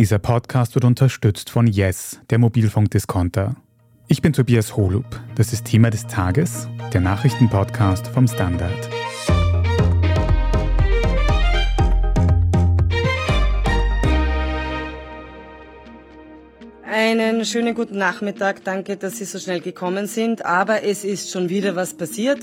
Dieser Podcast wird unterstützt von Yes, der Mobilfunkdiskonter. Ich bin Tobias Holub. Das ist Thema des Tages, der Nachrichtenpodcast vom Standard. Einen schönen guten Nachmittag. Danke, dass Sie so schnell gekommen sind. Aber es ist schon wieder was passiert.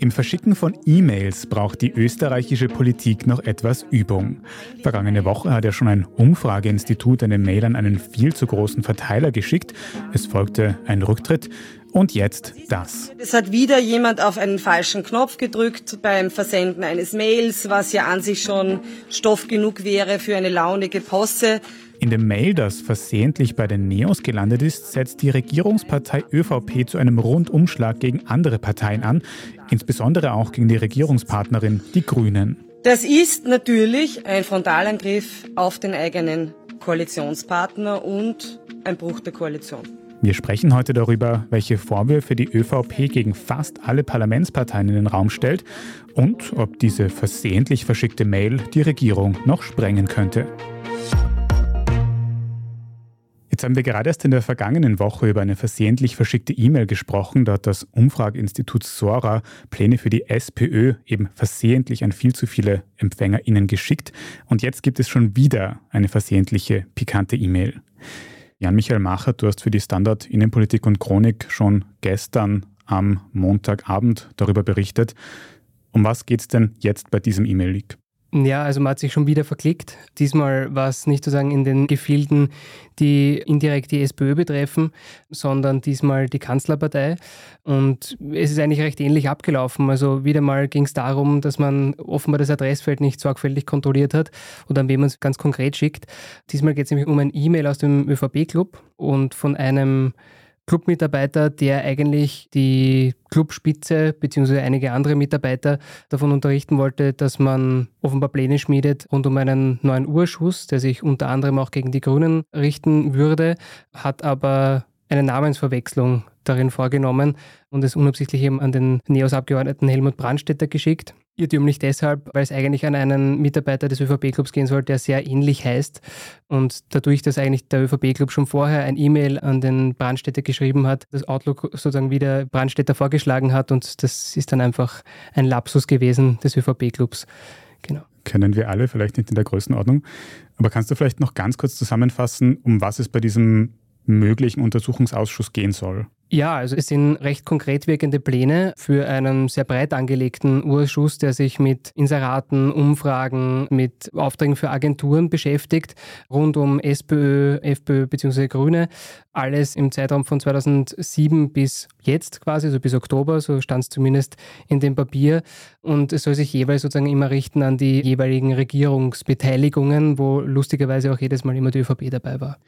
Im Verschicken von E-Mails braucht die österreichische Politik noch etwas Übung. Vergangene Woche hat ja schon ein Umfrageinstitut eine Mail an einen viel zu großen Verteiler geschickt. Es folgte ein Rücktritt. Und jetzt das. Es hat wieder jemand auf einen falschen Knopf gedrückt beim Versenden eines Mails, was ja an sich schon Stoff genug wäre für eine launige Posse. In dem Mail, das versehentlich bei den Neos gelandet ist, setzt die Regierungspartei ÖVP zu einem Rundumschlag gegen andere Parteien an, insbesondere auch gegen die Regierungspartnerin, die Grünen. Das ist natürlich ein Frontalangriff auf den eigenen Koalitionspartner und ein Bruch der Koalition. Wir sprechen heute darüber, welche Vorwürfe die ÖVP gegen fast alle Parlamentsparteien in den Raum stellt und ob diese versehentlich verschickte Mail die Regierung noch sprengen könnte. Jetzt haben wir gerade erst in der vergangenen Woche über eine versehentlich verschickte E-Mail gesprochen. Da hat das Umfrageinstitut Sora Pläne für die SPÖ eben versehentlich an viel zu viele EmpfängerInnen geschickt. Und jetzt gibt es schon wieder eine versehentliche, pikante E-Mail. Jan-Michael Macher, du hast für die Standard Innenpolitik und Chronik schon gestern am Montagabend darüber berichtet. Um was geht es denn jetzt bei diesem E-Mail-Leak? Ja, also man hat sich schon wieder verklickt. Diesmal war es nicht sozusagen in den Gefilden, die indirekt die SPÖ betreffen, sondern diesmal die Kanzlerpartei. Und es ist eigentlich recht ähnlich abgelaufen. Also wieder mal ging es darum, dass man offenbar das Adressfeld nicht sorgfältig kontrolliert hat oder an wen man es ganz konkret schickt. Diesmal geht es nämlich um ein E-Mail aus dem ÖVP-Club und von einem Clubmitarbeiter, der eigentlich die Clubspitze bzw. einige andere Mitarbeiter davon unterrichten wollte, dass man offenbar Pläne schmiedet rund um einen neuen Urschuss, der sich unter anderem auch gegen die Grünen richten würde, hat aber eine Namensverwechslung darin vorgenommen und es unabsichtlich eben an den NEOS-Abgeordneten Helmut Brandstätter geschickt. Irrtümlich deshalb, weil es eigentlich an einen Mitarbeiter des ÖVP-Clubs gehen soll, der sehr ähnlich heißt. Und dadurch, dass eigentlich der ÖVP-Club schon vorher ein E-Mail an den Brandstätter geschrieben hat, das Outlook sozusagen wieder Brandstätter vorgeschlagen hat und das ist dann einfach ein Lapsus gewesen des ÖVP-Clubs. Genau. Kennen wir alle, vielleicht nicht in der Größenordnung. Aber kannst du vielleicht noch ganz kurz zusammenfassen, um was es bei diesem möglichen Untersuchungsausschuss gehen soll? Ja, also es sind recht konkret wirkende Pläne für einen sehr breit angelegten Urschuss, der sich mit Inseraten, Umfragen, mit Aufträgen für Agenturen beschäftigt, rund um SPÖ, FPÖ bzw. Grüne. Alles im Zeitraum von 2007 bis jetzt quasi, also bis Oktober, so stand es zumindest in dem Papier. Und es soll sich jeweils sozusagen immer richten an die jeweiligen Regierungsbeteiligungen, wo lustigerweise auch jedes Mal immer die ÖVP dabei war.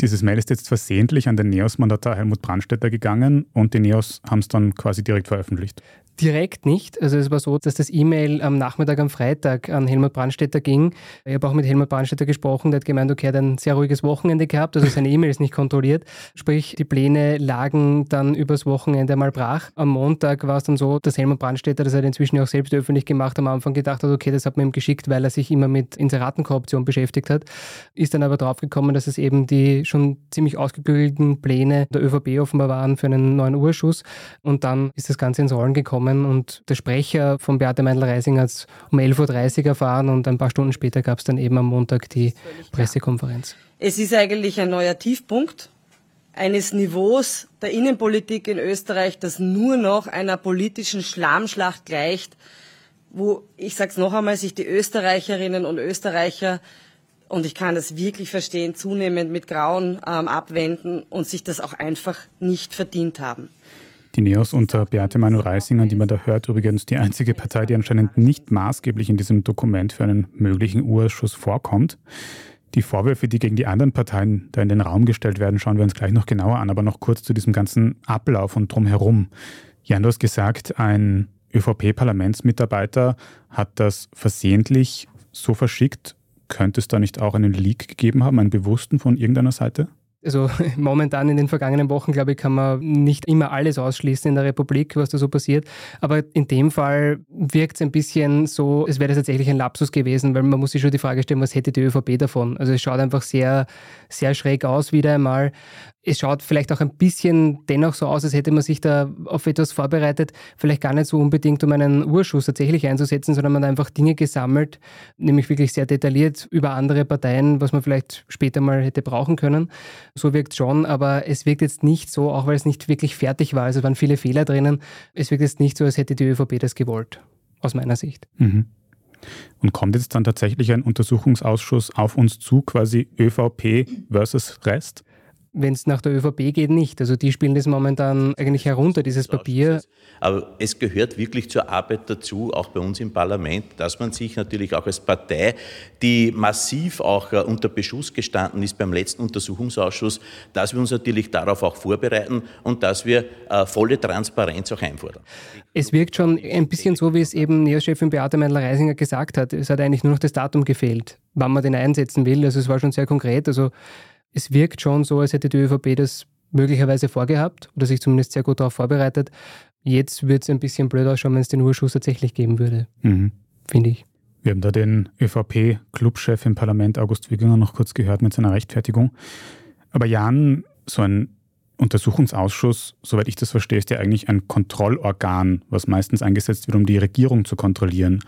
Dieses Mail ist jetzt versehentlich an den NEOS-Mandatar Helmut Brandstätter gegangen und die NEOS haben es dann quasi direkt veröffentlicht. Direkt nicht. Also es war so, dass das E-Mail am Nachmittag am Freitag an Helmut Brandstätter ging. Ich habe auch mit Helmut Brandstätter gesprochen, der hat gemeint, okay, er hat ein sehr ruhiges Wochenende gehabt, also seine E-Mail ist nicht kontrolliert. Sprich, die Pläne lagen dann übers Wochenende mal brach. Am Montag war es dann so, dass Helmut Brandstätter, das hat inzwischen auch selbst öffentlich gemacht, am Anfang gedacht hat, okay, das hat man ihm geschickt, weil er sich immer mit Inseratenkorruption beschäftigt hat. Ist dann aber draufgekommen, dass es eben die schon ziemlich ausgeklügelten Pläne der ÖVP offenbar waren für einen neuen Urschuss. Und dann ist das Ganze ins Rollen gekommen gekommen und der Sprecher von Beate Meindl-Reising hat es um 11.30 Uhr erfahren und ein paar Stunden später gab es dann eben am Montag die Pressekonferenz. Es ist eigentlich ein neuer Tiefpunkt eines Niveaus der Innenpolitik in Österreich, das nur noch einer politischen Schlammschlacht gleicht, wo, ich sage es noch einmal, sich die Österreicherinnen und Österreicher und ich kann das wirklich verstehen, zunehmend mit Grauen ähm, abwenden und sich das auch einfach nicht verdient haben. Die Neos unter Beate Manuel Reisinger, die man da hört, übrigens die einzige Partei, die anscheinend nicht maßgeblich in diesem Dokument für einen möglichen Urschuss vorkommt. Die Vorwürfe, die gegen die anderen Parteien da in den Raum gestellt werden, schauen wir uns gleich noch genauer an, aber noch kurz zu diesem ganzen Ablauf und drumherum. Jan, du hast gesagt, ein ÖVP-Parlamentsmitarbeiter hat das versehentlich so verschickt. Könnte es da nicht auch einen Leak gegeben haben, einen bewussten von irgendeiner Seite? Also momentan in den vergangenen Wochen, glaube ich, kann man nicht immer alles ausschließen in der Republik, was da so passiert. Aber in dem Fall wirkt es ein bisschen so, es wäre tatsächlich ein Lapsus gewesen, weil man muss sich schon die Frage stellen, was hätte die ÖVP davon? Also es schaut einfach sehr, sehr schräg aus wieder einmal es schaut vielleicht auch ein bisschen dennoch so aus, als hätte man sich da auf etwas vorbereitet, vielleicht gar nicht so unbedingt, um einen Urschuss tatsächlich einzusetzen, sondern man hat einfach Dinge gesammelt, nämlich wirklich sehr detailliert über andere Parteien, was man vielleicht später mal hätte brauchen können. So wirkt es schon, aber es wirkt jetzt nicht so, auch weil es nicht wirklich fertig war, also waren viele Fehler drinnen, es wirkt jetzt nicht so, als hätte die ÖVP das gewollt, aus meiner Sicht. Mhm. Und kommt jetzt dann tatsächlich ein Untersuchungsausschuss auf uns zu, quasi ÖVP versus Rest? Wenn es nach der ÖVP geht, nicht. Also die spielen das momentan eigentlich herunter, dieses Papier. Aber es gehört wirklich zur Arbeit dazu, auch bei uns im Parlament, dass man sich natürlich auch als Partei, die massiv auch äh, unter Beschuss gestanden ist beim letzten Untersuchungsausschuss, dass wir uns natürlich darauf auch vorbereiten und dass wir äh, volle Transparenz auch einfordern. Es wirkt schon ein bisschen so, wie es eben Neochefin Beate Meindl-Reisinger gesagt hat. Es hat eigentlich nur noch das Datum gefehlt, wann man den einsetzen will. Also es war schon sehr konkret. Also es wirkt schon so, als hätte die ÖVP das möglicherweise vorgehabt oder sich zumindest sehr gut darauf vorbereitet. Jetzt wird es ein bisschen blöd ausschauen, wenn es den Urschuss tatsächlich geben würde, mhm. finde ich. Wir haben da den ÖVP-Clubchef im Parlament, August Wüginger, noch kurz gehört mit seiner Rechtfertigung. Aber Jan, so ein Untersuchungsausschuss, soweit ich das verstehe, ist ja eigentlich ein Kontrollorgan, was meistens eingesetzt wird, um die Regierung zu kontrollieren.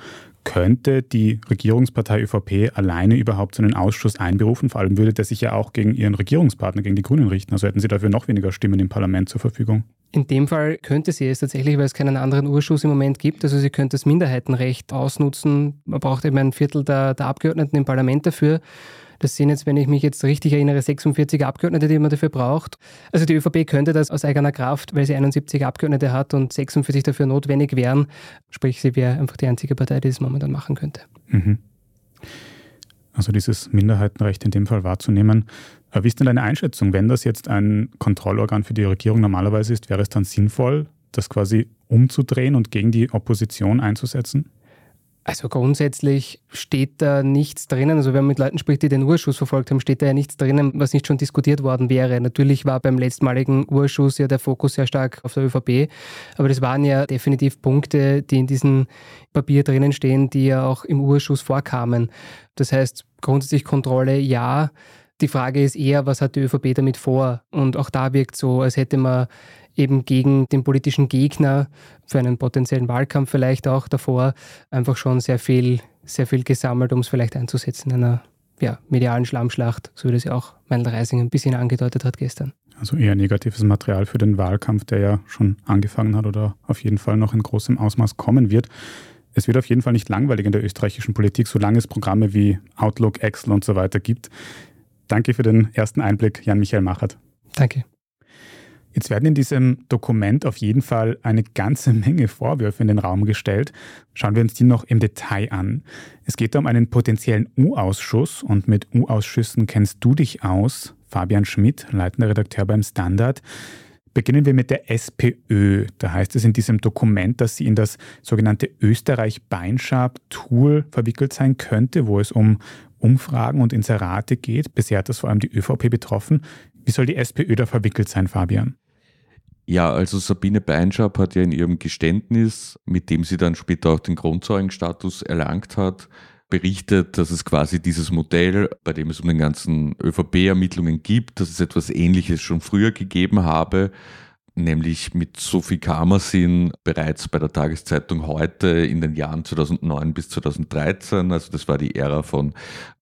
Könnte die Regierungspartei ÖVP alleine überhaupt so einen Ausschuss einberufen? Vor allem würde der sich ja auch gegen ihren Regierungspartner, gegen die Grünen richten. Also hätten sie dafür noch weniger Stimmen im Parlament zur Verfügung. In dem Fall könnte sie es tatsächlich, weil es keinen anderen Urschuss im Moment gibt. Also sie könnte das Minderheitenrecht ausnutzen. Man braucht eben ein Viertel der, der Abgeordneten im Parlament dafür. Das sind jetzt, wenn ich mich jetzt richtig erinnere, 46 Abgeordnete, die man dafür braucht. Also die ÖVP könnte das aus eigener Kraft, weil sie 71 Abgeordnete hat und 46 dafür notwendig wären. Sprich, sie wäre einfach die einzige Partei, die das momentan machen könnte. Mhm. Also dieses Minderheitenrecht in dem Fall wahrzunehmen. Wie ist denn deine Einschätzung? Wenn das jetzt ein Kontrollorgan für die Regierung normalerweise ist, wäre es dann sinnvoll, das quasi umzudrehen und gegen die Opposition einzusetzen? Also grundsätzlich steht da nichts drinnen. Also wenn man mit Leuten spricht, die den Urschuss verfolgt haben, steht da ja nichts drinnen, was nicht schon diskutiert worden wäre. Natürlich war beim letztmaligen Urschuss ja der Fokus sehr stark auf der ÖVP, aber das waren ja definitiv Punkte, die in diesem Papier drinnen stehen, die ja auch im Urschuss vorkamen. Das heißt, grundsätzlich Kontrolle ja. Die Frage ist eher, was hat die ÖVP damit vor? Und auch da wirkt so, als hätte man eben gegen den politischen Gegner für einen potenziellen Wahlkampf vielleicht auch davor einfach schon sehr viel, sehr viel gesammelt, um es vielleicht einzusetzen in einer ja, medialen Schlammschlacht, so wie das ja auch Meindl Reising ein bisschen angedeutet hat gestern. Also eher negatives Material für den Wahlkampf, der ja schon angefangen hat oder auf jeden Fall noch in großem Ausmaß kommen wird. Es wird auf jeden Fall nicht langweilig in der österreichischen Politik, solange es Programme wie Outlook, Excel und so weiter gibt. Danke für den ersten Einblick, Jan-Michael Machert. Danke. Jetzt werden in diesem Dokument auf jeden Fall eine ganze Menge Vorwürfe in den Raum gestellt. Schauen wir uns die noch im Detail an. Es geht um einen potenziellen U-Ausschuss und mit U-Ausschüssen kennst du dich aus. Fabian Schmidt, leitender Redakteur beim Standard. Beginnen wir mit der SPÖ. Da heißt es in diesem Dokument, dass sie in das sogenannte Österreich-Beinschab-Tool verwickelt sein könnte, wo es um Umfragen und Inserate geht. Bisher hat das vor allem die ÖVP betroffen. Wie soll die SPÖ da verwickelt sein, Fabian? Ja, also Sabine Beinschab hat ja in ihrem Geständnis, mit dem sie dann später auch den Grundzeugenstatus erlangt hat, berichtet, dass es quasi dieses Modell, bei dem es um den ganzen ÖVP-Ermittlungen gibt, dass es etwas Ähnliches schon früher gegeben habe, nämlich mit Sophie Kamersin bereits bei der Tageszeitung heute in den Jahren 2009 bis 2013. Also das war die Ära von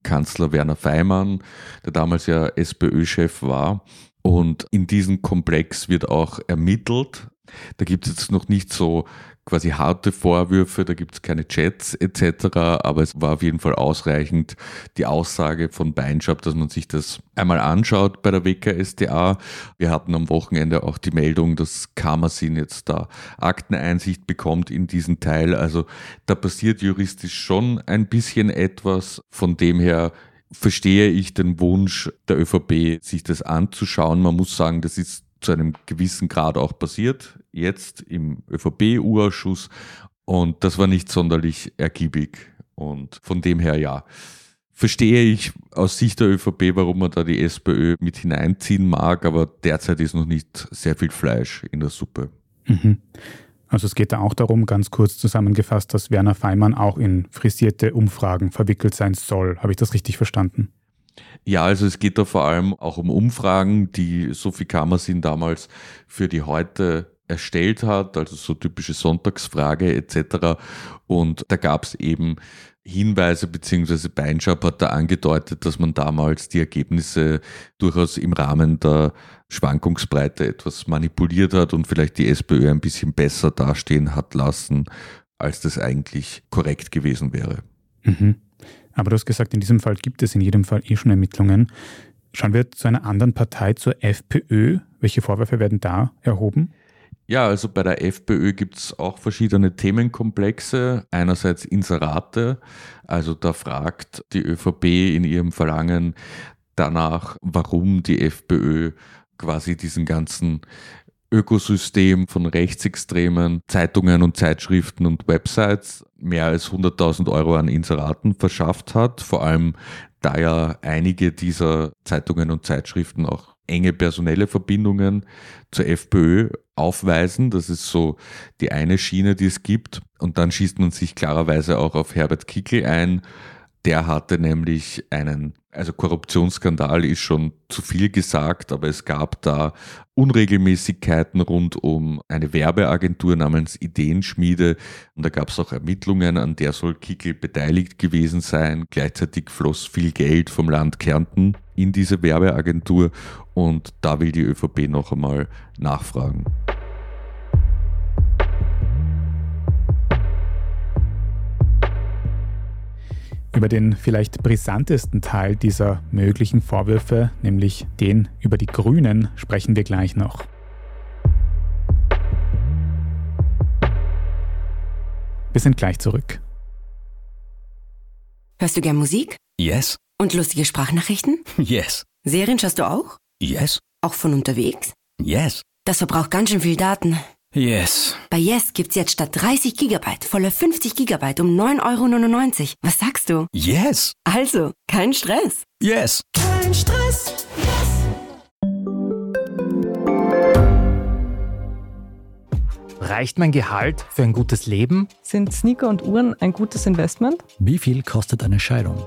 Kanzler Werner Feimann, der damals ja SPÖ-Chef war. Und in diesem Komplex wird auch ermittelt. Da gibt es jetzt noch nicht so quasi harte Vorwürfe, da gibt es keine Chats etc., aber es war auf jeden Fall ausreichend die Aussage von Beinschab, dass man sich das einmal anschaut bei der WKSDA. Wir hatten am Wochenende auch die Meldung, dass Kammersin jetzt da Akteneinsicht bekommt in diesen Teil. Also da passiert juristisch schon ein bisschen etwas. Von dem her verstehe ich den Wunsch der ÖVP, sich das anzuschauen. Man muss sagen, das ist zu einem gewissen Grad auch passiert, jetzt im ÖVP-U-Ausschuss. Und das war nicht sonderlich ergiebig. Und von dem her ja. verstehe ich aus Sicht der ÖVP, warum man da die SPÖ mit hineinziehen mag, aber derzeit ist noch nicht sehr viel Fleisch in der Suppe. Mhm. Also es geht da auch darum, ganz kurz zusammengefasst, dass Werner Feimann auch in frisierte Umfragen verwickelt sein soll. Habe ich das richtig verstanden? Ja, also es geht da vor allem auch um Umfragen, die Sophie Kammersin damals für die heute erstellt hat, also so typische Sonntagsfrage etc. Und da gab es eben Hinweise beziehungsweise Beinschab hat da angedeutet, dass man damals die Ergebnisse durchaus im Rahmen der Schwankungsbreite etwas manipuliert hat und vielleicht die SPÖ ein bisschen besser dastehen hat lassen, als das eigentlich korrekt gewesen wäre. Mhm. Aber du hast gesagt, in diesem Fall gibt es in jedem Fall eh schon Ermittlungen. Schauen wir zu einer anderen Partei, zur FPÖ. Welche Vorwürfe werden da erhoben? Ja, also bei der FPÖ gibt es auch verschiedene Themenkomplexe. Einerseits Inserate, also da fragt die ÖVP in ihrem Verlangen danach, warum die FPÖ quasi diesen ganzen Ökosystem von rechtsextremen Zeitungen und Zeitschriften und Websites mehr als 100.000 Euro an Inseraten verschafft hat. Vor allem da ja einige dieser Zeitungen und Zeitschriften auch enge personelle Verbindungen zur FPÖ aufweisen. Das ist so die eine Schiene, die es gibt. Und dann schießt man sich klarerweise auch auf Herbert Kickl ein. Der hatte nämlich einen, also Korruptionsskandal ist schon zu viel gesagt, aber es gab da Unregelmäßigkeiten rund um eine Werbeagentur namens Ideenschmiede. Und da gab es auch Ermittlungen, an der soll Kickl beteiligt gewesen sein. Gleichzeitig floss viel Geld vom Land Kärnten in diese Werbeagentur und da will die ÖVP noch einmal nachfragen. Über den vielleicht brisantesten Teil dieser möglichen Vorwürfe, nämlich den über die Grünen, sprechen wir gleich noch. Wir sind gleich zurück. Hörst du gern Musik? Yes. Und lustige Sprachnachrichten? Yes. Serien schaust du auch? Yes. Auch von unterwegs? Yes. Das verbraucht ganz schön viel Daten. Yes. Bei Yes gibt's jetzt statt 30 Gigabyte volle 50 Gigabyte um 9,99 Euro. Was sagst du? Yes. Also, kein Stress. Yes. Kein Stress. Reicht mein Gehalt für ein gutes Leben? Sind Sneaker und Uhren ein gutes Investment? Wie viel kostet eine Scheidung?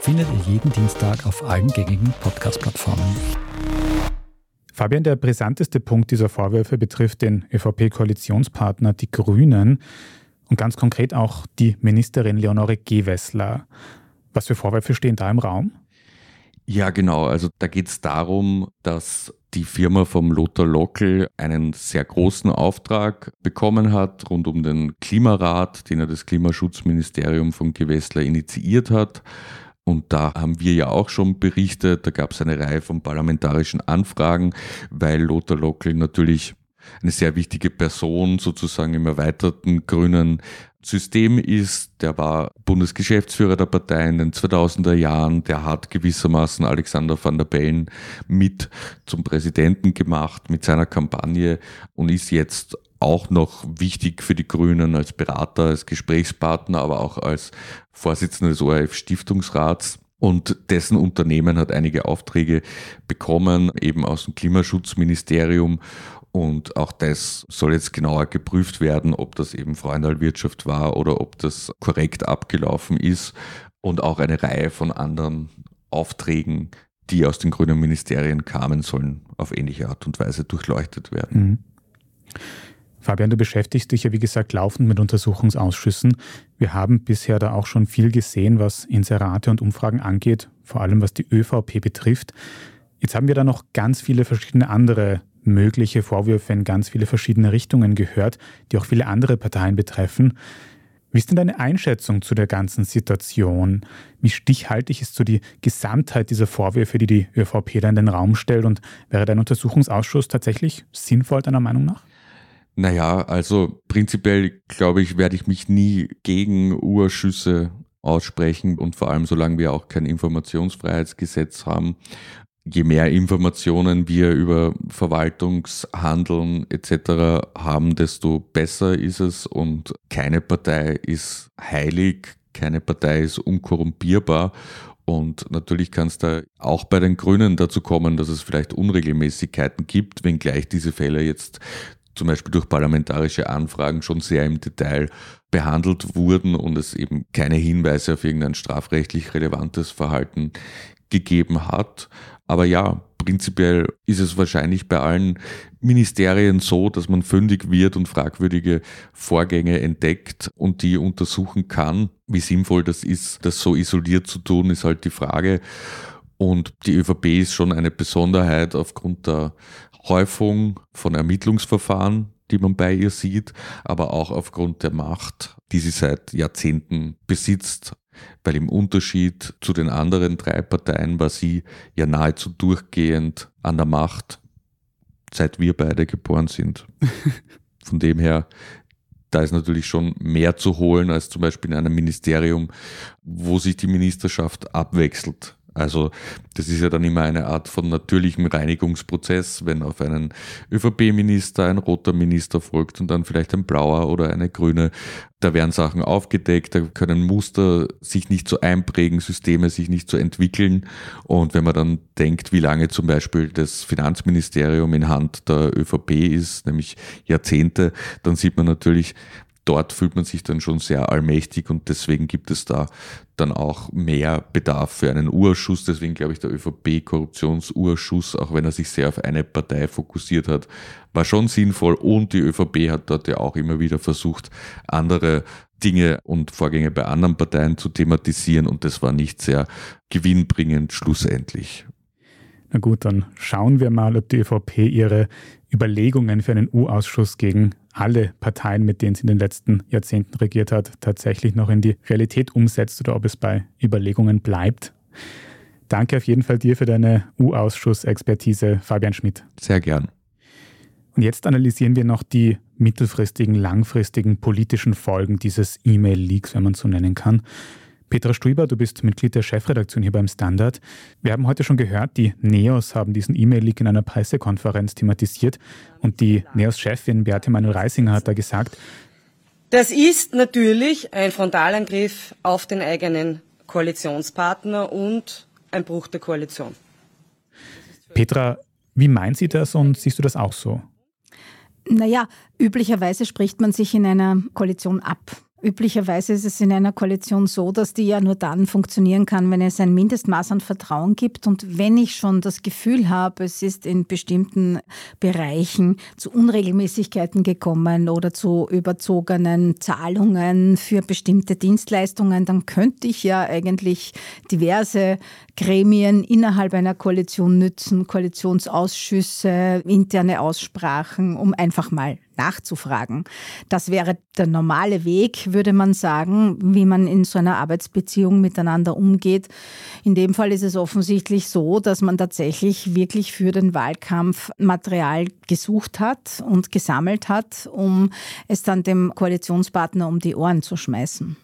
findet ihr jeden Dienstag auf allen gängigen Podcast-Plattformen. Fabian, der brisanteste Punkt dieser Vorwürfe betrifft den ÖVP-Koalitionspartner, die Grünen, und ganz konkret auch die Ministerin Leonore Gewessler. Was für Vorwürfe stehen da im Raum? Ja, genau. Also da geht es darum, dass die Firma vom Lothar Lockel einen sehr großen Auftrag bekommen hat rund um den Klimarat, den ja das Klimaschutzministerium von Gewessler initiiert hat. Und da haben wir ja auch schon berichtet, da gab es eine Reihe von parlamentarischen Anfragen, weil Lothar Lockel natürlich eine sehr wichtige Person sozusagen im erweiterten grünen System ist. Der war Bundesgeschäftsführer der Partei in den 2000er Jahren. Der hat gewissermaßen Alexander van der Bellen mit zum Präsidenten gemacht mit seiner Kampagne und ist jetzt auch noch wichtig für die Grünen als Berater, als Gesprächspartner, aber auch als Vorsitzender des ORF-Stiftungsrats. Und dessen Unternehmen hat einige Aufträge bekommen, eben aus dem Klimaschutzministerium. Und auch das soll jetzt genauer geprüft werden, ob das eben Freundalwirtschaft war oder ob das korrekt abgelaufen ist. Und auch eine Reihe von anderen Aufträgen, die aus den grünen Ministerien kamen, sollen auf ähnliche Art und Weise durchleuchtet werden. Mhm. Fabian, du beschäftigst dich ja wie gesagt laufend mit Untersuchungsausschüssen. Wir haben bisher da auch schon viel gesehen, was Inserate und Umfragen angeht, vor allem was die ÖVP betrifft. Jetzt haben wir da noch ganz viele verschiedene andere mögliche Vorwürfe in ganz viele verschiedene Richtungen gehört, die auch viele andere Parteien betreffen. Wie ist denn deine Einschätzung zu der ganzen Situation? Wie stichhaltig ist so die Gesamtheit dieser Vorwürfe, die die ÖVP da in den Raum stellt? Und wäre dein Untersuchungsausschuss tatsächlich sinnvoll, deiner Meinung nach? Naja, also prinzipiell glaube ich, werde ich mich nie gegen Urschüsse aussprechen und vor allem solange wir auch kein Informationsfreiheitsgesetz haben. Je mehr Informationen wir über Verwaltungshandeln etc. haben, desto besser ist es und keine Partei ist heilig, keine Partei ist unkorrumpierbar und natürlich kann es da auch bei den Grünen dazu kommen, dass es vielleicht Unregelmäßigkeiten gibt, wenngleich diese Fälle jetzt zum Beispiel durch parlamentarische Anfragen schon sehr im Detail behandelt wurden und es eben keine Hinweise auf irgendein strafrechtlich relevantes Verhalten gegeben hat. Aber ja, prinzipiell ist es wahrscheinlich bei allen Ministerien so, dass man fündig wird und fragwürdige Vorgänge entdeckt und die untersuchen kann. Wie sinnvoll das ist, das so isoliert zu tun, ist halt die Frage. Und die ÖVP ist schon eine Besonderheit aufgrund der Häufung von Ermittlungsverfahren, die man bei ihr sieht, aber auch aufgrund der Macht, die sie seit Jahrzehnten besitzt. Weil im Unterschied zu den anderen drei Parteien war sie ja nahezu durchgehend an der Macht, seit wir beide geboren sind. Von dem her, da ist natürlich schon mehr zu holen als zum Beispiel in einem Ministerium, wo sich die Ministerschaft abwechselt. Also das ist ja dann immer eine Art von natürlichem Reinigungsprozess, wenn auf einen ÖVP-Minister ein roter Minister folgt und dann vielleicht ein blauer oder eine grüne. Da werden Sachen aufgedeckt, da können Muster sich nicht so einprägen, Systeme sich nicht so entwickeln. Und wenn man dann denkt, wie lange zum Beispiel das Finanzministerium in Hand der ÖVP ist, nämlich Jahrzehnte, dann sieht man natürlich, dort fühlt man sich dann schon sehr allmächtig und deswegen gibt es da dann auch mehr Bedarf für einen Urschuss. Deswegen glaube ich, der ÖVP-Korruptionsurschuss, auch wenn er sich sehr auf eine Partei fokussiert hat, war schon sinnvoll und die ÖVP hat dort ja auch immer wieder versucht, andere Dinge und Vorgänge bei anderen Parteien zu thematisieren und das war nicht sehr gewinnbringend schlussendlich. Na gut, dann schauen wir mal, ob die ÖVP ihre Überlegungen für einen U-Ausschuss gegen alle Parteien, mit denen sie in den letzten Jahrzehnten regiert hat, tatsächlich noch in die Realität umsetzt oder ob es bei Überlegungen bleibt. Danke auf jeden Fall dir für deine U-Ausschuss-Expertise, Fabian Schmidt. Sehr gern. Und jetzt analysieren wir noch die mittelfristigen, langfristigen politischen Folgen dieses E-Mail-Leaks, wenn man so nennen kann. Petra Stuiber, du bist Mitglied der Chefredaktion hier beim Standard. Wir haben heute schon gehört, die NEOS haben diesen E-Mail-Leak in einer Pressekonferenz thematisiert und die NEOS-Chefin Beate Manuel-Reisinger hat da gesagt, das ist natürlich ein Frontalangriff auf den eigenen Koalitionspartner und ein Bruch der Koalition. Petra, wie meint sie das und siehst du das auch so? Naja, üblicherweise spricht man sich in einer Koalition ab. Üblicherweise ist es in einer Koalition so, dass die ja nur dann funktionieren kann, wenn es ein Mindestmaß an Vertrauen gibt. Und wenn ich schon das Gefühl habe, es ist in bestimmten Bereichen zu Unregelmäßigkeiten gekommen oder zu überzogenen Zahlungen für bestimmte Dienstleistungen, dann könnte ich ja eigentlich diverse Gremien innerhalb einer Koalition nützen, Koalitionsausschüsse, interne Aussprachen, um einfach mal nachzufragen. Das wäre der normale Weg, würde man sagen, wie man in so einer Arbeitsbeziehung miteinander umgeht. In dem Fall ist es offensichtlich so, dass man tatsächlich wirklich für den Wahlkampf Material gesucht hat und gesammelt hat, um es dann dem Koalitionspartner um die Ohren zu schmeißen.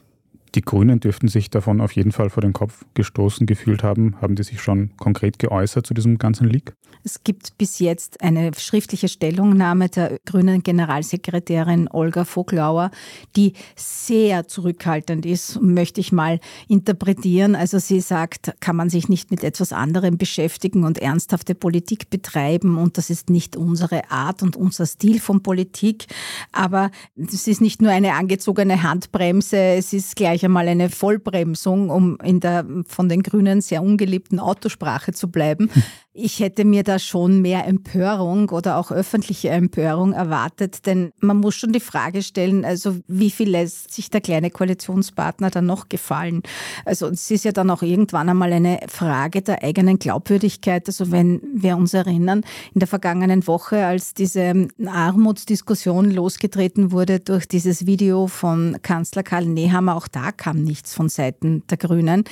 Die Grünen dürften sich davon auf jeden Fall vor den Kopf gestoßen gefühlt haben. Haben die sich schon konkret geäußert zu diesem ganzen Leak? Es gibt bis jetzt eine schriftliche Stellungnahme der grünen Generalsekretärin Olga Voglauer, die sehr zurückhaltend ist, möchte ich mal interpretieren. Also sie sagt, kann man sich nicht mit etwas anderem beschäftigen und ernsthafte Politik betreiben und das ist nicht unsere Art und unser Stil von Politik. Aber es ist nicht nur eine angezogene Handbremse, es ist gleich einmal eine Vollbremsung, um in der von den Grünen sehr ungeliebten Autosprache zu bleiben. Ich hätte mir da schon mehr Empörung oder auch öffentliche Empörung erwartet, denn man muss schon die Frage stellen, also wie viel lässt sich der kleine Koalitionspartner dann noch gefallen? Also es ist ja dann auch irgendwann einmal eine Frage der eigenen Glaubwürdigkeit. Also wenn wir uns erinnern, in der vergangenen Woche, als diese Armutsdiskussion losgetreten wurde durch dieses Video von Kanzler Karl Nehammer, auch da kam nichts von Seiten der Grünen.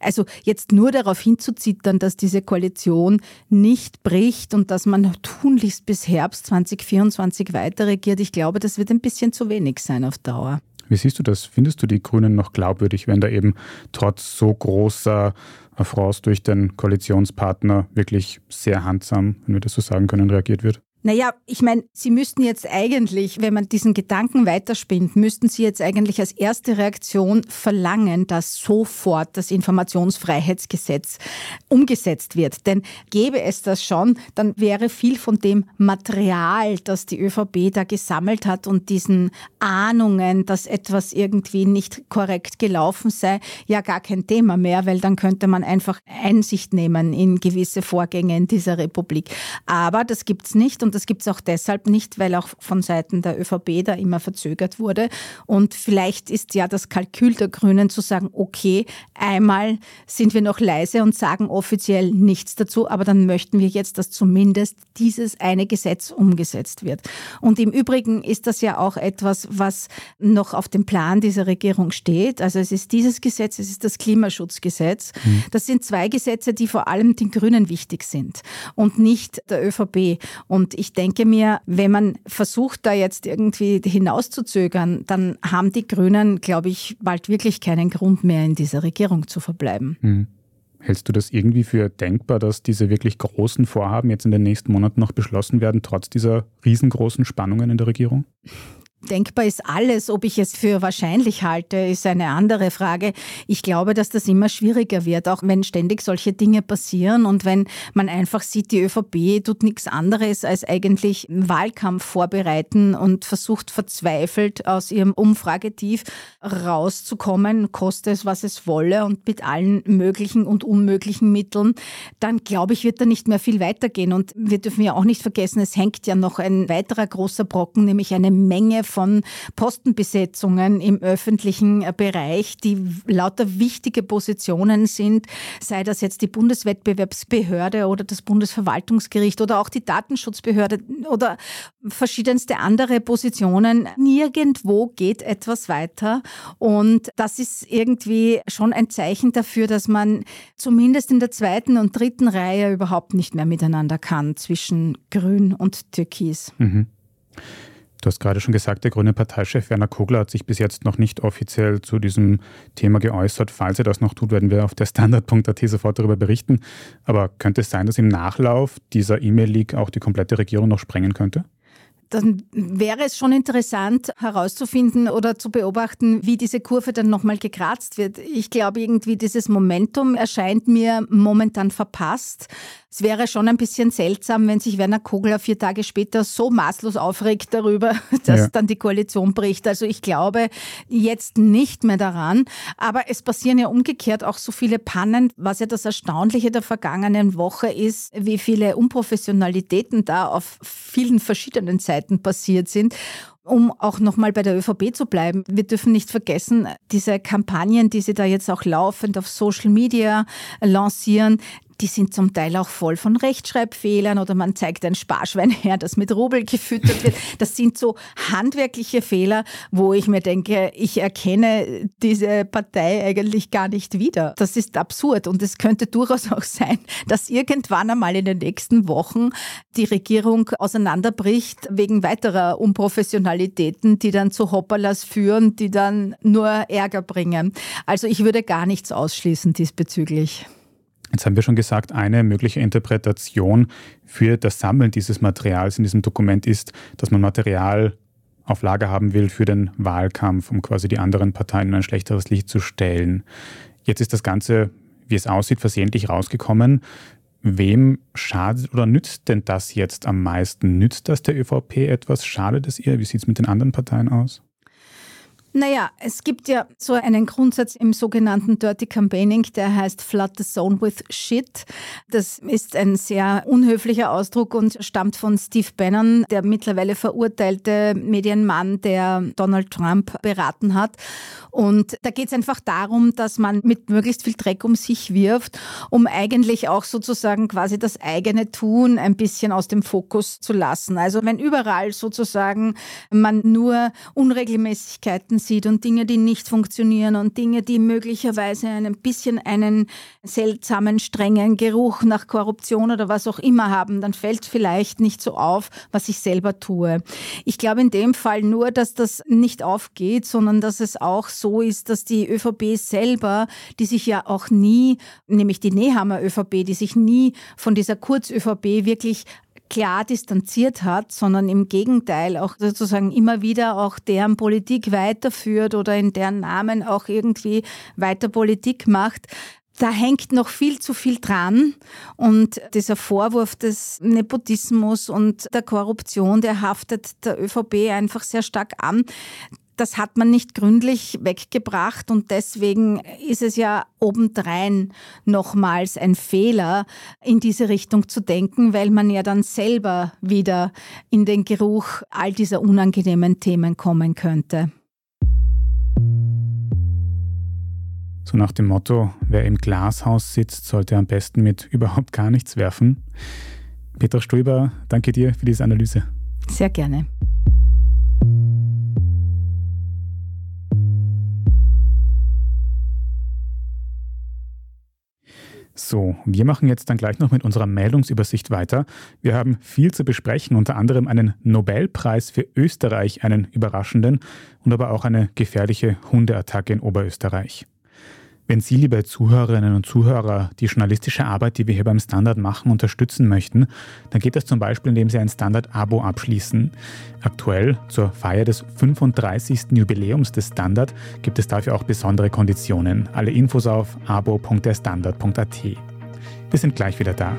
Also jetzt nur darauf hinzuzittern, dass diese Koalition nicht bricht und dass man tunlichst bis Herbst 2024 weiter regiert. Ich glaube, das wird ein bisschen zu wenig sein auf Dauer. Wie siehst du das? Findest du die Grünen noch glaubwürdig, wenn da eben trotz so großer Affronts durch den Koalitionspartner wirklich sehr handsam, wenn wir das so sagen können, reagiert wird? Naja, ich meine, Sie müssten jetzt eigentlich, wenn man diesen Gedanken weiterspinnt, müssten Sie jetzt eigentlich als erste Reaktion verlangen, dass sofort das Informationsfreiheitsgesetz umgesetzt wird. Denn gäbe es das schon, dann wäre viel von dem Material, das die ÖVP da gesammelt hat und diesen Ahnungen, dass etwas irgendwie nicht korrekt gelaufen sei, ja gar kein Thema mehr, weil dann könnte man einfach Einsicht nehmen in gewisse Vorgänge in dieser Republik. Aber das gibt's nicht und das gibt es auch deshalb nicht, weil auch von Seiten der ÖVP da immer verzögert wurde. Und vielleicht ist ja das Kalkül der Grünen zu sagen, okay, einmal sind wir noch leise und sagen offiziell nichts dazu, aber dann möchten wir jetzt, dass zumindest dieses eine Gesetz umgesetzt wird. Und im Übrigen ist das ja auch etwas, was noch auf dem Plan dieser Regierung steht. Also es ist dieses Gesetz, es ist das Klimaschutzgesetz. Mhm. Das sind zwei Gesetze, die vor allem den Grünen wichtig sind und nicht der ÖVP. Und ich denke mir, wenn man versucht, da jetzt irgendwie hinauszuzögern, dann haben die Grünen, glaube ich, bald wirklich keinen Grund mehr, in dieser Regierung zu verbleiben. Hm. Hältst du das irgendwie für denkbar, dass diese wirklich großen Vorhaben jetzt in den nächsten Monaten noch beschlossen werden, trotz dieser riesengroßen Spannungen in der Regierung? Denkbar ist alles. Ob ich es für wahrscheinlich halte, ist eine andere Frage. Ich glaube, dass das immer schwieriger wird, auch wenn ständig solche Dinge passieren und wenn man einfach sieht, die ÖVP tut nichts anderes als eigentlich Wahlkampf vorbereiten und versucht verzweifelt aus ihrem Umfragetief rauszukommen, koste es, was es wolle und mit allen möglichen und unmöglichen Mitteln, dann glaube ich, wird da nicht mehr viel weitergehen. Und wir dürfen ja auch nicht vergessen, es hängt ja noch ein weiterer großer Brocken, nämlich eine Menge von Postenbesetzungen im öffentlichen Bereich, die lauter wichtige Positionen sind, sei das jetzt die Bundeswettbewerbsbehörde oder das Bundesverwaltungsgericht oder auch die Datenschutzbehörde oder verschiedenste andere Positionen. Nirgendwo geht etwas weiter und das ist irgendwie schon ein Zeichen dafür, dass man zumindest in der zweiten und dritten Reihe überhaupt nicht mehr miteinander kann zwischen Grün und Türkis. Mhm. Du hast gerade schon gesagt, der grüne Parteichef Werner Kogler hat sich bis jetzt noch nicht offiziell zu diesem Thema geäußert. Falls er das noch tut, werden wir auf der Standard.at sofort darüber berichten. Aber könnte es sein, dass im Nachlauf dieser E-Mail-Leak auch die komplette Regierung noch sprengen könnte? dann wäre es schon interessant herauszufinden oder zu beobachten, wie diese Kurve dann nochmal gekratzt wird. Ich glaube, irgendwie dieses Momentum erscheint mir momentan verpasst. Es wäre schon ein bisschen seltsam, wenn sich Werner Kogler vier Tage später so maßlos aufregt darüber, dass ja. dann die Koalition bricht. Also ich glaube jetzt nicht mehr daran. Aber es passieren ja umgekehrt auch so viele Pannen. Was ja das Erstaunliche der vergangenen Woche ist, wie viele Unprofessionalitäten da auf vielen verschiedenen Seiten passiert sind um auch nochmal bei der ÖVP zu bleiben. Wir dürfen nicht vergessen, diese Kampagnen, die sie da jetzt auch laufend auf Social Media lancieren, die sind zum Teil auch voll von Rechtschreibfehlern oder man zeigt ein Sparschwein her, das mit Rubel gefüttert wird. Das sind so handwerkliche Fehler, wo ich mir denke, ich erkenne diese Partei eigentlich gar nicht wieder. Das ist absurd und es könnte durchaus auch sein, dass irgendwann einmal in den nächsten Wochen die Regierung auseinanderbricht wegen weiterer Unprofessionalitäten, die dann zu Hopperlas führen, die dann nur Ärger bringen. Also ich würde gar nichts ausschließen diesbezüglich. Jetzt haben wir schon gesagt, eine mögliche Interpretation für das Sammeln dieses Materials in diesem Dokument ist, dass man Material auf Lager haben will für den Wahlkampf, um quasi die anderen Parteien in ein schlechteres Licht zu stellen. Jetzt ist das Ganze, wie es aussieht, versehentlich rausgekommen. Wem schadet oder nützt denn das jetzt am meisten? Nützt das der ÖVP etwas? Schadet es ihr? Wie sieht es mit den anderen Parteien aus? Naja, es gibt ja so einen Grundsatz im sogenannten Dirty Campaigning, der heißt Flood the Zone with Shit. Das ist ein sehr unhöflicher Ausdruck und stammt von Steve Bannon, der mittlerweile verurteilte Medienmann, der Donald Trump beraten hat. Und da geht es einfach darum, dass man mit möglichst viel Dreck um sich wirft, um eigentlich auch sozusagen quasi das eigene Tun ein bisschen aus dem Fokus zu lassen. Also wenn überall sozusagen man nur Unregelmäßigkeiten sieht und Dinge, die nicht funktionieren und Dinge, die möglicherweise ein bisschen einen seltsamen, strengen Geruch nach Korruption oder was auch immer haben, dann fällt vielleicht nicht so auf, was ich selber tue. Ich glaube in dem Fall nur, dass das nicht aufgeht, sondern dass es auch so ist, dass die ÖVP selber, die sich ja auch nie, nämlich die Nehammer ÖVP, die sich nie von dieser Kurz-ÖVP wirklich klar distanziert hat, sondern im Gegenteil auch sozusagen immer wieder auch deren Politik weiterführt oder in deren Namen auch irgendwie weiter Politik macht. Da hängt noch viel zu viel dran und dieser Vorwurf des Nepotismus und der Korruption, der haftet der ÖVP einfach sehr stark an das hat man nicht gründlich weggebracht und deswegen ist es ja obendrein nochmals ein Fehler, in diese Richtung zu denken, weil man ja dann selber wieder in den Geruch all dieser unangenehmen Themen kommen könnte. So nach dem Motto, wer im Glashaus sitzt, sollte am besten mit überhaupt gar nichts werfen. Petra Stoiber, danke dir für diese Analyse. Sehr gerne. So, wir machen jetzt dann gleich noch mit unserer Meldungsübersicht weiter. Wir haben viel zu besprechen, unter anderem einen Nobelpreis für Österreich, einen überraschenden und aber auch eine gefährliche Hundeattacke in Oberösterreich. Wenn Sie, liebe Zuhörerinnen und Zuhörer, die journalistische Arbeit, die wir hier beim Standard machen, unterstützen möchten, dann geht das zum Beispiel, indem Sie ein Standard-Abo abschließen. Aktuell, zur Feier des 35. Jubiläums des Standard, gibt es dafür auch besondere Konditionen. Alle Infos auf abo.derstandard.at. Wir sind gleich wieder da.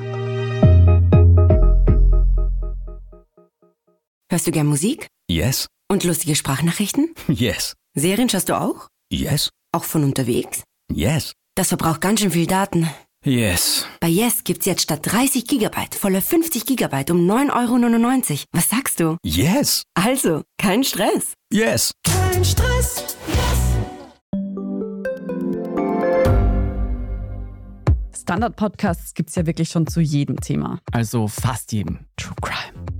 Hörst du gern Musik? Yes. Und lustige Sprachnachrichten? Yes. Serien schaust du auch? Yes. Auch von unterwegs? Yes. Das verbraucht ganz schön viel Daten. Yes. Bei Yes gibt's jetzt statt 30 Gigabyte volle 50 Gigabyte um 9,99 Euro. Was sagst du? Yes. Also, kein Stress. Yes. Kein Stress. Yes. Standard-Podcasts gibt's ja wirklich schon zu jedem Thema. Also fast jedem. True Crime.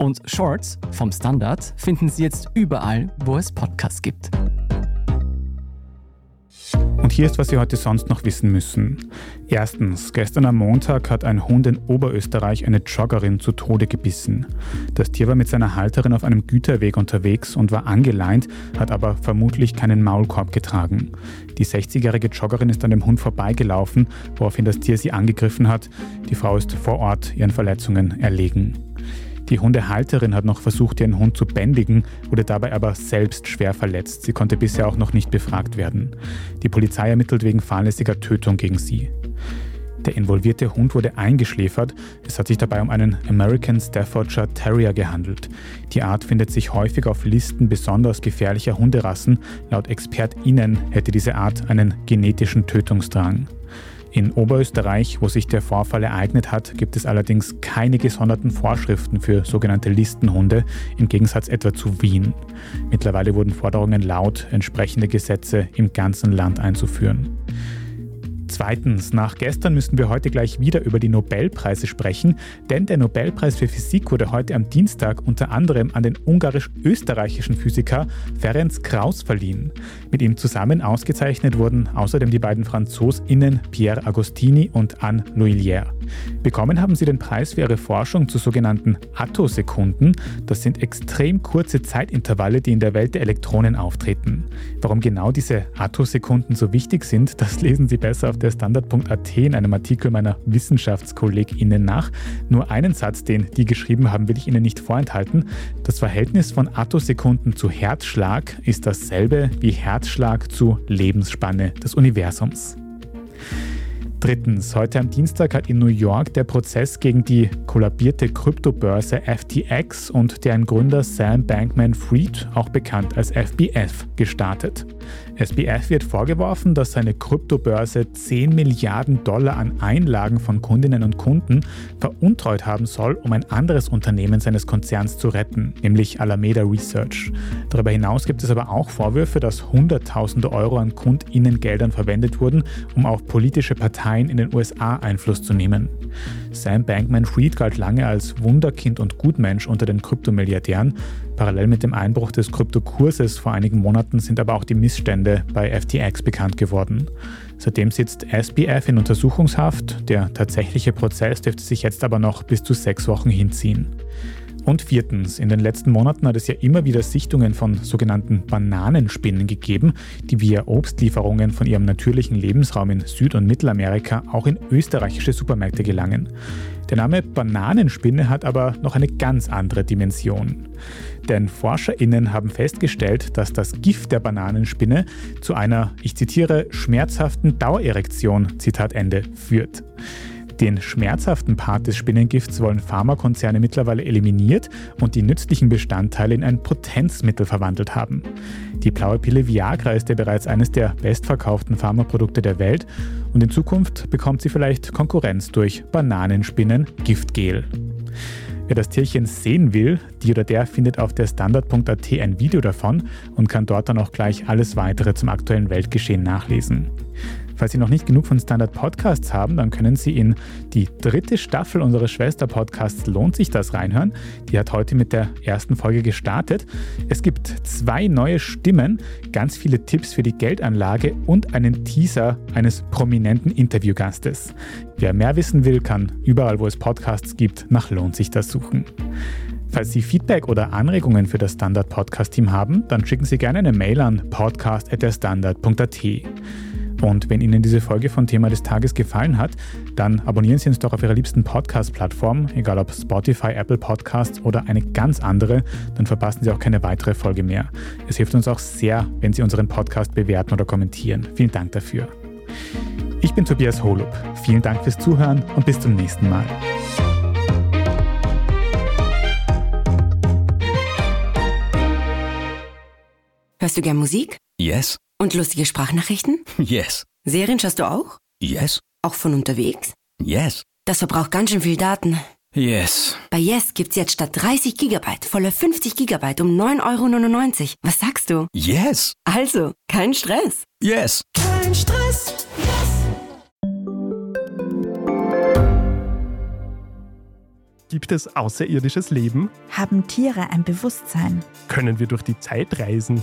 Und Shorts vom Standard finden Sie jetzt überall, wo es Podcasts gibt. Und hier ist, was Sie heute sonst noch wissen müssen. Erstens, gestern am Montag hat ein Hund in Oberösterreich eine Joggerin zu Tode gebissen. Das Tier war mit seiner Halterin auf einem Güterweg unterwegs und war angeleint, hat aber vermutlich keinen Maulkorb getragen. Die 60-jährige Joggerin ist an dem Hund vorbeigelaufen, woraufhin das Tier sie angegriffen hat. Die Frau ist vor Ort ihren Verletzungen erlegen. Die Hundehalterin hat noch versucht, ihren Hund zu bändigen, wurde dabei aber selbst schwer verletzt. Sie konnte bisher auch noch nicht befragt werden. Die Polizei ermittelt wegen fahrlässiger Tötung gegen sie. Der involvierte Hund wurde eingeschläfert. Es hat sich dabei um einen American Staffordshire Terrier gehandelt. Die Art findet sich häufig auf Listen besonders gefährlicher Hunderassen. Laut ExpertInnen hätte diese Art einen genetischen Tötungsdrang. In Oberösterreich, wo sich der Vorfall ereignet hat, gibt es allerdings keine gesonderten Vorschriften für sogenannte Listenhunde, im Gegensatz etwa zu Wien. Mittlerweile wurden Forderungen laut, entsprechende Gesetze im ganzen Land einzuführen. Zweitens, nach gestern müssen wir heute gleich wieder über die Nobelpreise sprechen, denn der Nobelpreis für Physik wurde heute am Dienstag unter anderem an den ungarisch-österreichischen Physiker Ferenc Krauss verliehen. Mit ihm zusammen ausgezeichnet wurden außerdem die beiden FranzosInnen Pierre Agostini und Anne L'Huillier. Bekommen haben sie den Preis für ihre Forschung zu sogenannten Attosekunden. Das sind extrem kurze Zeitintervalle, die in der Welt der Elektronen auftreten. Warum genau diese Attosekunden so wichtig sind, das lesen Sie besser auf der Standard.at in einem Artikel meiner WissenschaftskollegInnen nach. Nur einen Satz, den die geschrieben haben, will ich Ihnen nicht vorenthalten. Das Verhältnis von Attosekunden zu Herzschlag ist dasselbe wie Herzschlag zu Lebensspanne des Universums. Drittens, heute am Dienstag hat in New York der Prozess gegen die kollabierte Kryptobörse FTX und deren Gründer Sam Bankman-Fried, auch bekannt als FBF, gestartet. SBF wird vorgeworfen, dass seine Kryptobörse 10 Milliarden Dollar an Einlagen von Kundinnen und Kunden veruntreut haben soll, um ein anderes Unternehmen seines Konzerns zu retten, nämlich Alameda Research. Darüber hinaus gibt es aber auch Vorwürfe, dass Hunderttausende Euro an Kundinnengeldern verwendet wurden, um auf politische Parteien in den USA Einfluss zu nehmen. Sam Bankman-Fried galt lange als Wunderkind und Gutmensch unter den Kryptomilliardären. Parallel mit dem Einbruch des Kryptokurses vor einigen Monaten sind aber auch die Missstände bei FTX bekannt geworden. Seitdem sitzt SBF in Untersuchungshaft. Der tatsächliche Prozess dürfte sich jetzt aber noch bis zu sechs Wochen hinziehen. Und viertens, in den letzten Monaten hat es ja immer wieder Sichtungen von sogenannten Bananenspinnen gegeben, die via Obstlieferungen von ihrem natürlichen Lebensraum in Süd- und Mittelamerika auch in österreichische Supermärkte gelangen. Der Name Bananenspinne hat aber noch eine ganz andere Dimension. Denn ForscherInnen haben festgestellt, dass das Gift der Bananenspinne zu einer, ich zitiere, schmerzhaften Dauererektion, Zitat Ende, führt. Den schmerzhaften Part des Spinnengifts wollen Pharmakonzerne mittlerweile eliminiert und die nützlichen Bestandteile in ein Potenzmittel verwandelt haben. Die blaue Pille Viagra ist ja bereits eines der bestverkauften Pharmaprodukte der Welt und in Zukunft bekommt sie vielleicht Konkurrenz durch Bananenspinnen Giftgel. Wer das Tierchen sehen will, die oder der findet auf der Standard.at ein Video davon und kann dort dann auch gleich alles weitere zum aktuellen Weltgeschehen nachlesen. Falls Sie noch nicht genug von Standard Podcasts haben, dann können Sie in die dritte Staffel unseres Schwester-Podcasts Lohnt sich das reinhören. Die hat heute mit der ersten Folge gestartet. Es gibt zwei neue Stimmen, ganz viele Tipps für die Geldanlage und einen Teaser eines prominenten Interviewgastes. Wer mehr wissen will, kann überall, wo es Podcasts gibt, nach Lohnt sich das suchen. Falls Sie Feedback oder Anregungen für das Standard Podcast Team haben, dann schicken Sie gerne eine Mail an podcast.derstandard.at. Und wenn Ihnen diese Folge von Thema des Tages gefallen hat, dann abonnieren Sie uns doch auf Ihrer liebsten Podcast-Plattform, egal ob Spotify, Apple Podcasts oder eine ganz andere, dann verpassen Sie auch keine weitere Folge mehr. Es hilft uns auch sehr, wenn Sie unseren Podcast bewerten oder kommentieren. Vielen Dank dafür. Ich bin Tobias Holub. Vielen Dank fürs Zuhören und bis zum nächsten Mal. Hörst du gern Musik? Yes. Und lustige Sprachnachrichten? Yes. Serien schaust du auch? Yes. Auch von unterwegs? Yes. Das verbraucht ganz schön viel Daten. Yes. Bei Yes gibt's jetzt statt 30 Gigabyte volle 50 Gigabyte um 9,99 Euro. Was sagst du? Yes. Also, kein Stress. Yes. Kein Stress. Gibt es außerirdisches Leben? Haben Tiere ein Bewusstsein? Können wir durch die Zeit reisen?